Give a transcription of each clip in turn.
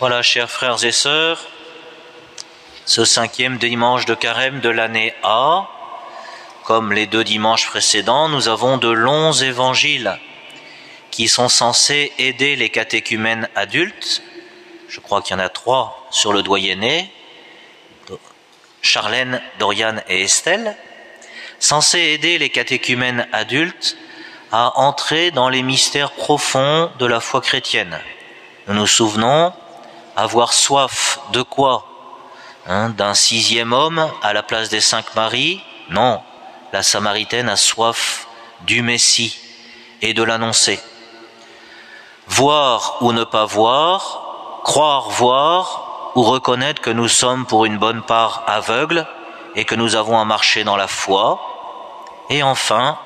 Voilà, chers frères et sœurs, ce cinquième dimanche de carême de l'année A, comme les deux dimanches précédents, nous avons de longs évangiles qui sont censés aider les catéchumènes adultes. Je crois qu'il y en a trois sur le doyenné, Charlène, Dorian et Estelle, censés aider les catéchumènes adultes à entrer dans les mystères profonds de la foi chrétienne. Nous nous souvenons avoir soif de quoi hein, D'un sixième homme à la place des cinq maris? Non, la Samaritaine a soif du Messie et de l'annoncer. Voir ou ne pas voir, croire voir ou reconnaître que nous sommes pour une bonne part aveugles et que nous avons à marcher dans la foi. Et enfin,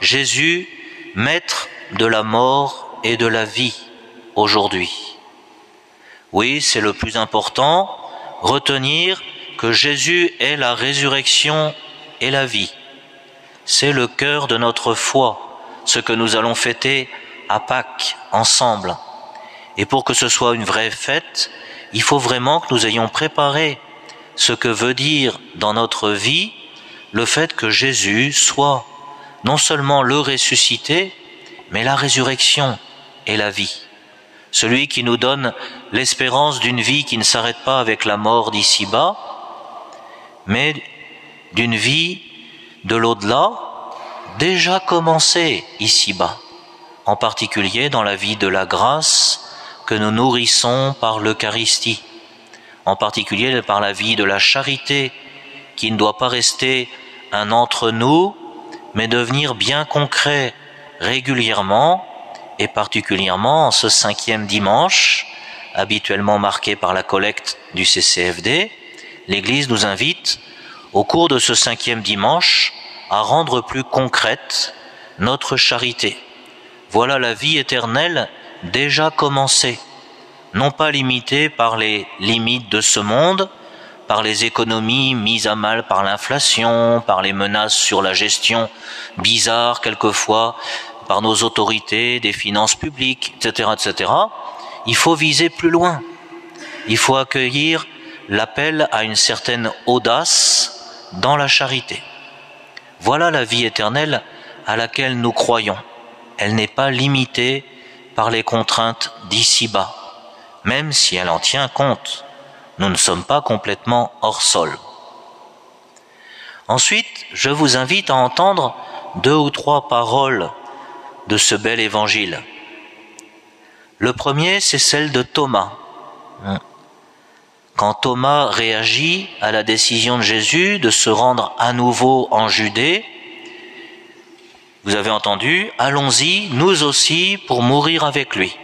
Jésus, maître de la mort et de la vie aujourd'hui. Oui, c'est le plus important, retenir que Jésus est la résurrection et la vie. C'est le cœur de notre foi, ce que nous allons fêter à Pâques ensemble. Et pour que ce soit une vraie fête, il faut vraiment que nous ayons préparé ce que veut dire dans notre vie le fait que Jésus soit non seulement le ressuscité, mais la résurrection et la vie. Celui qui nous donne l'espérance d'une vie qui ne s'arrête pas avec la mort d'ici-bas, mais d'une vie de l'au-delà déjà commencée ici-bas, en particulier dans la vie de la grâce que nous nourrissons par l'Eucharistie, en particulier par la vie de la charité qui ne doit pas rester un entre nous, mais devenir bien concret régulièrement et particulièrement en ce cinquième dimanche, habituellement marqué par la collecte du CCFD, l'Église nous invite, au cours de ce cinquième dimanche, à rendre plus concrète notre charité. Voilà la vie éternelle déjà commencée, non pas limitée par les limites de ce monde, par les économies mises à mal par l'inflation, par les menaces sur la gestion bizarre quelquefois, par nos autorités, des finances publiques, etc., etc., il faut viser plus loin. Il faut accueillir l'appel à une certaine audace dans la charité. Voilà la vie éternelle à laquelle nous croyons. Elle n'est pas limitée par les contraintes d'ici-bas, même si elle en tient compte. Nous ne sommes pas complètement hors sol. Ensuite, je vous invite à entendre deux ou trois paroles de ce bel évangile. Le premier, c'est celle de Thomas. Quand Thomas réagit à la décision de Jésus de se rendre à nouveau en Judée, vous avez entendu, allons-y, nous aussi, pour mourir avec lui.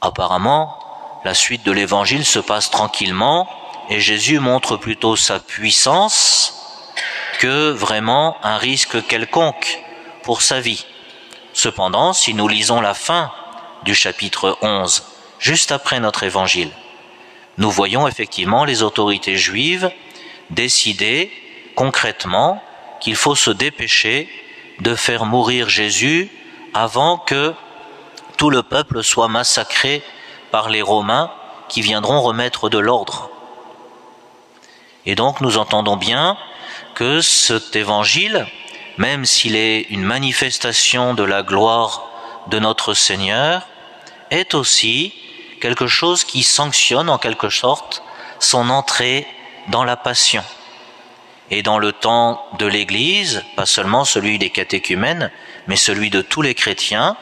Apparemment, la suite de l'évangile se passe tranquillement et Jésus montre plutôt sa puissance que vraiment un risque quelconque pour sa vie. Cependant, si nous lisons la fin du chapitre 11, juste après notre évangile, nous voyons effectivement les autorités juives décider concrètement qu'il faut se dépêcher de faire mourir Jésus avant que tout le peuple soit massacré par les Romains qui viendront remettre de l'ordre. Et donc nous entendons bien que cet évangile même s'il est une manifestation de la gloire de notre Seigneur, est aussi quelque chose qui sanctionne en quelque sorte son entrée dans la passion. Et dans le temps de l'Église, pas seulement celui des catéchumènes, mais celui de tous les chrétiens,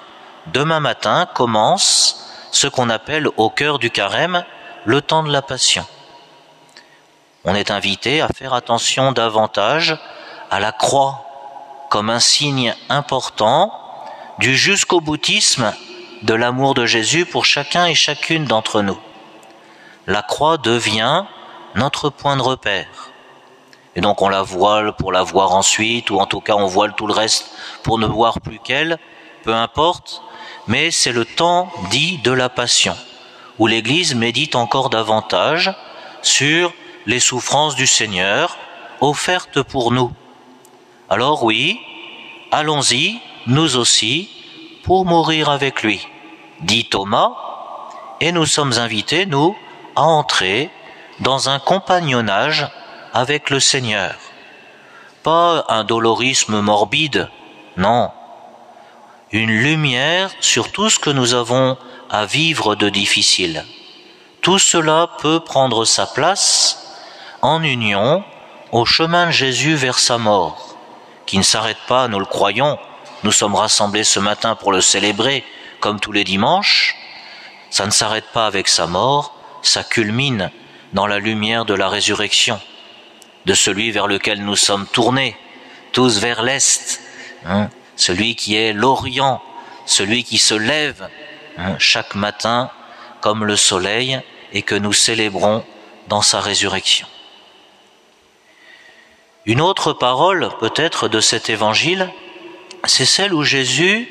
demain matin commence ce qu'on appelle au cœur du carême le temps de la passion. On est invité à faire attention davantage à la croix comme un signe important du jusqu'au boutisme de l'amour de Jésus pour chacun et chacune d'entre nous. La croix devient notre point de repère. Et donc on la voile pour la voir ensuite, ou en tout cas on voile tout le reste pour ne voir plus qu'elle, peu importe, mais c'est le temps dit de la passion, où l'Église médite encore davantage sur les souffrances du Seigneur offertes pour nous. Alors oui, allons-y, nous aussi, pour mourir avec lui, dit Thomas, et nous sommes invités, nous, à entrer dans un compagnonnage avec le Seigneur. Pas un dolorisme morbide, non. Une lumière sur tout ce que nous avons à vivre de difficile. Tout cela peut prendre sa place en union au chemin de Jésus vers sa mort, qui ne s'arrête pas, nous le croyons, nous sommes rassemblés ce matin pour le célébrer comme tous les dimanches, ça ne s'arrête pas avec sa mort, ça culmine dans la lumière de la résurrection, de celui vers lequel nous sommes tournés, tous vers l'Est, hein, celui qui est l'Orient, celui qui se lève hein, chaque matin comme le soleil et que nous célébrons dans sa résurrection. Une autre parole peut-être de cet évangile, c'est celle où Jésus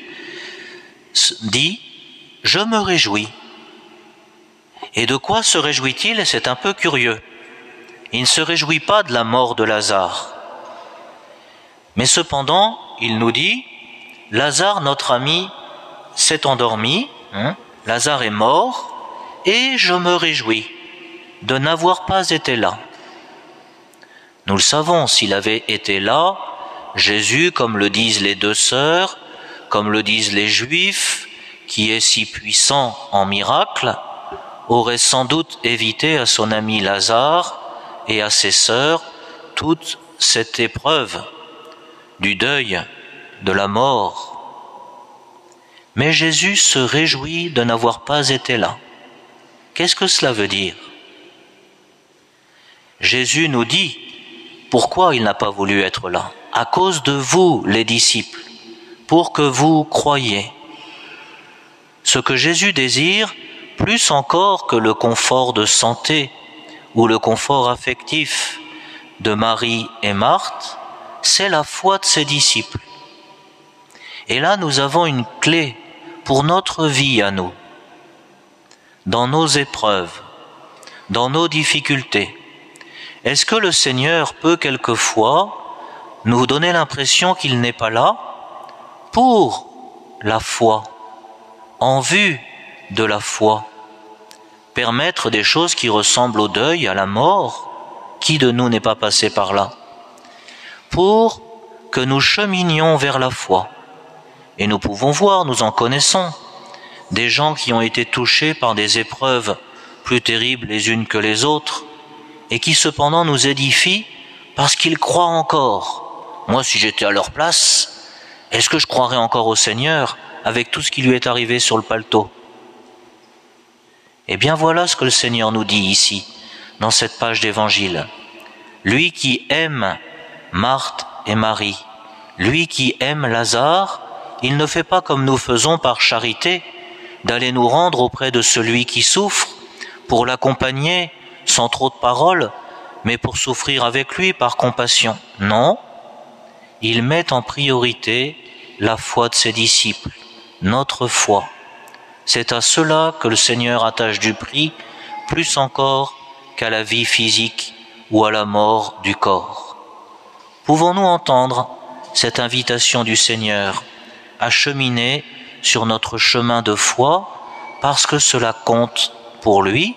dit ⁇ Je me réjouis ⁇ Et de quoi se réjouit-il? C'est un peu curieux. Il ne se réjouit pas de la mort de Lazare. Mais cependant, il nous dit, Lazare, notre ami, s'est endormi, hein, Lazare est mort, et je me réjouis de n'avoir pas été là. Nous le savons, s'il avait été là, Jésus, comme le disent les deux sœurs, comme le disent les Juifs, qui est si puissant en miracle, aurait sans doute évité à son ami Lazare et à ses sœurs toute cette épreuve du deuil, de la mort. Mais Jésus se réjouit de n'avoir pas été là. Qu'est-ce que cela veut dire? Jésus nous dit pourquoi il n'a pas voulu être là? À cause de vous, les disciples, pour que vous croyiez. Ce que Jésus désire, plus encore que le confort de santé ou le confort affectif de Marie et Marthe, c'est la foi de ses disciples. Et là, nous avons une clé pour notre vie à nous dans nos épreuves, dans nos difficultés Est-ce que le Seigneur peut quelquefois nous donner l'impression qu'il n'est pas là pour la foi, en vue de la foi, permettre des choses qui ressemblent au deuil, à la mort Qui de nous n'est pas passé par là Pour que nous cheminions vers la foi? Et nous pouvons voir, nous en connaissons, des gens qui ont été touchés par des épreuves plus terribles les unes que les autres, et qui cependant nous édifient parce qu'ils croient encore. Moi, si j'étais à leur place, est-ce que je croirais encore au Seigneur avec tout ce qui lui est arrivé sur le paletot? Eh bien voilà ce que le Seigneur nous dit ici, dans cette page d'évangile. Lui qui aime Marthe et Marie, lui qui aime Lazare, il ne fait pas comme nous faisons par charité, d'aller nous rendre auprès de celui qui souffre, pour l'accompagner sans trop de paroles, mais pour souffrir avec lui par compassion. Non, il met en priorité la foi de ses disciples, notre foi. C'est à cela que le Seigneur attache du prix, plus encore qu'à la vie physique ou à la mort du corps. Pouvons-nous entendre cette invitation du Seigneur à cheminer sur notre chemin de foi parce que cela compte pour lui,